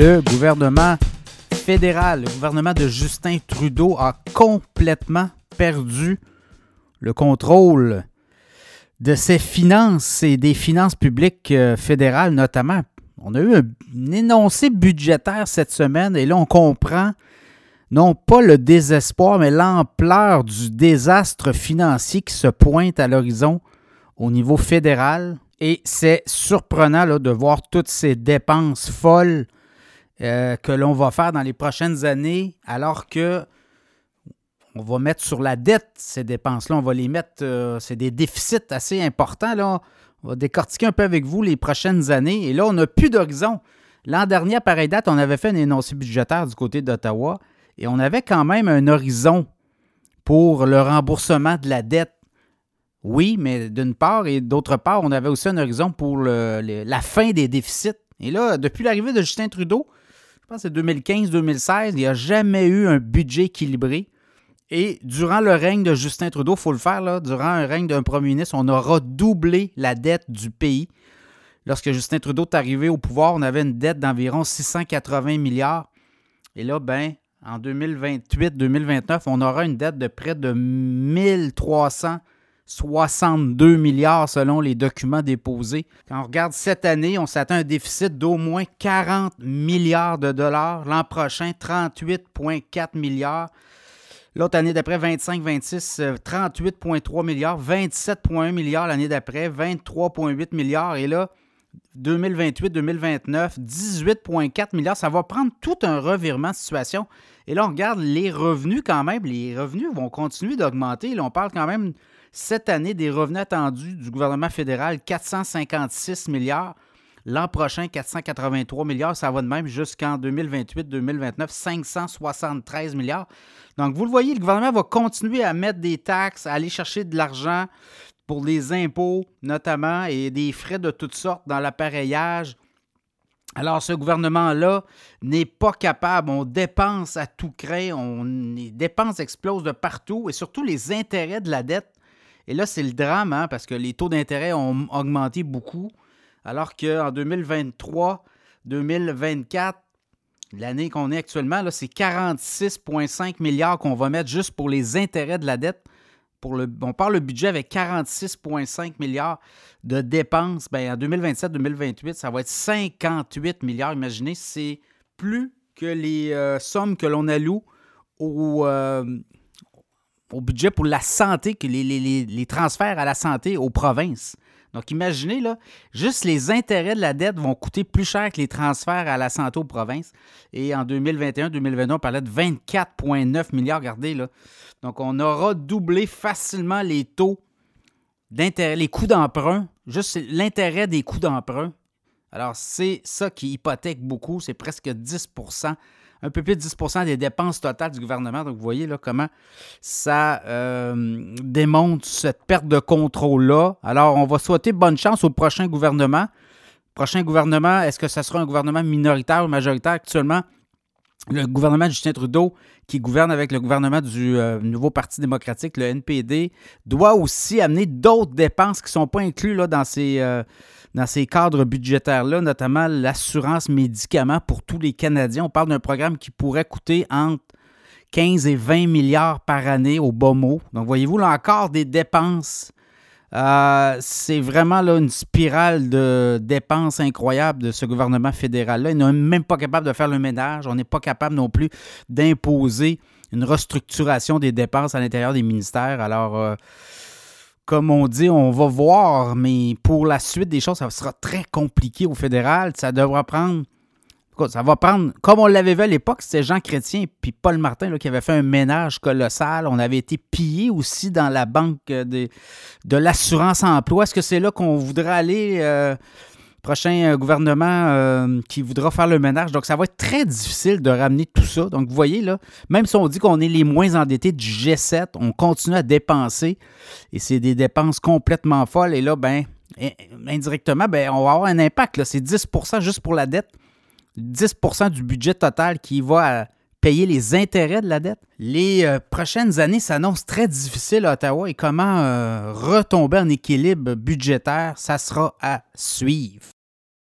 le gouvernement fédéral, le gouvernement de Justin Trudeau a complètement perdu le contrôle de ses finances et des finances publiques euh, fédérales notamment. On a eu un énoncé budgétaire cette semaine et là on comprend non pas le désespoir, mais l'ampleur du désastre financier qui se pointe à l'horizon au niveau fédéral. Et c'est surprenant de voir toutes ces dépenses folles euh, que l'on va faire dans les prochaines années, alors que on va mettre sur la dette ces dépenses-là. On va les mettre, euh, c'est des déficits assez importants. Là. On va décortiquer un peu avec vous les prochaines années. Et là, on n'a plus d'horizon. L'an dernier, à pareille date, on avait fait un énoncé budgétaire du côté d'Ottawa et on avait quand même un horizon pour le remboursement de la dette. Oui, mais d'une part, et d'autre part, on avait aussi un horizon pour la fin des déficits. Et là, depuis l'arrivée de Justin Trudeau, pense que c'est 2015-2016, il n'y a jamais eu un budget équilibré. Et durant le règne de Justin Trudeau, il faut le faire, durant un règne d'un premier ministre, on aura doublé la dette du pays. Lorsque Justin Trudeau est arrivé au pouvoir, on avait une dette d'environ 680 milliards. Et là, ben, en 2028-2029, on aura une dette de près de 1362 milliards selon les documents déposés. Quand on regarde cette année, on s'attend à un déficit d'au moins 40 milliards de dollars. L'an prochain, 38,4 milliards. L'autre année d'après, 25-26, 38,3 milliards. 27,1 milliards l'année d'après, 23,8 milliards. Et là, 2028-2029, 18,4 milliards. Ça va prendre tout un revirement de situation. Et là, on regarde les revenus quand même. Les revenus vont continuer d'augmenter. Là, on parle quand même cette année des revenus attendus du gouvernement fédéral, 456 milliards. L'an prochain, 483 milliards. Ça va de même jusqu'en 2028-2029, 573 milliards. Donc, vous le voyez, le gouvernement va continuer à mettre des taxes, à aller chercher de l'argent pour les impôts notamment et des frais de toutes sortes dans l'appareillage. Alors, ce gouvernement-là n'est pas capable. On dépense à tout craint. On, les dépenses explosent de partout et surtout les intérêts de la dette. Et là, c'est le drame hein, parce que les taux d'intérêt ont augmenté beaucoup. Alors qu'en 2023, 2024, l'année qu'on est actuellement, c'est 46,5 milliards qu'on va mettre juste pour les intérêts de la dette on parle le budget avec 46,5 milliards de dépenses. Ben, en 2027-2028, ça va être 58 milliards. Imaginez, c'est plus que les euh, sommes que l'on alloue au, euh, au budget pour la santé, que les, transferts à la santé aux provinces. Donc, imaginez, là, juste les intérêts de la dette vont coûter plus cher que les transferts à la santé aux provinces. Et en 2021-2022, on parlait de 24,9 milliards. Regardez, là. Donc, on aura doublé facilement les taux d'intérêt, les coûts d'emprunt, juste l'intérêt des coûts d'emprunt. Alors, c'est ça qui hypothèque beaucoup, c'est presque 10 un peu plus de 10% des dépenses totales du gouvernement. Donc, vous voyez là comment ça euh, démontre cette perte de contrôle-là. Alors, on va souhaiter bonne chance au prochain gouvernement. Prochain gouvernement, est-ce que ce sera un gouvernement minoritaire ou majoritaire? Actuellement, le gouvernement de Justin Trudeau, qui gouverne avec le gouvernement du euh, nouveau Parti démocratique, le NPD, doit aussi amener d'autres dépenses qui ne sont pas incluses là, dans ces... Euh, dans ces cadres budgétaires-là, notamment l'assurance médicaments pour tous les Canadiens. On parle d'un programme qui pourrait coûter entre 15 et 20 milliards par année au bas mot. Donc, voyez-vous, là encore des dépenses. Euh, c'est vraiment là, une spirale de dépenses incroyables de ce gouvernement fédéral-là. Il n'est même pas capable de faire le ménage. On n'est pas capable non plus d'imposer une restructuration des dépenses à l'intérieur des ministères. Alors, euh, comme on dit, on va voir, mais pour la suite des choses, ça sera très compliqué au fédéral. Ça devra prendre. Ça va prendre, comme on l'avait vu à l'époque, c'était Jean Chrétien puis Paul Martin qui avait fait un ménage colossal. On avait été pillé aussi dans la banque de, de l'assurance emploi. Est-ce que c'est là qu'on voudrait aller euh, prochain euh, gouvernement euh, qui voudra faire le ménage. Donc, ça va être très difficile de ramener tout ça. Donc, vous voyez, là, même si on dit qu'on est les moins endettés du G7, on continue à dépenser et c'est des dépenses complètement folles. Et là, ben, indirectement, ben, on va avoir un impact. C'est 10% juste pour la dette. 10% du budget total qui va payer les intérêts de la dette? Les euh, prochaines années s'annoncent très difficiles à Ottawa et comment retomber en équilibre budgétaire, ça sera à suivre.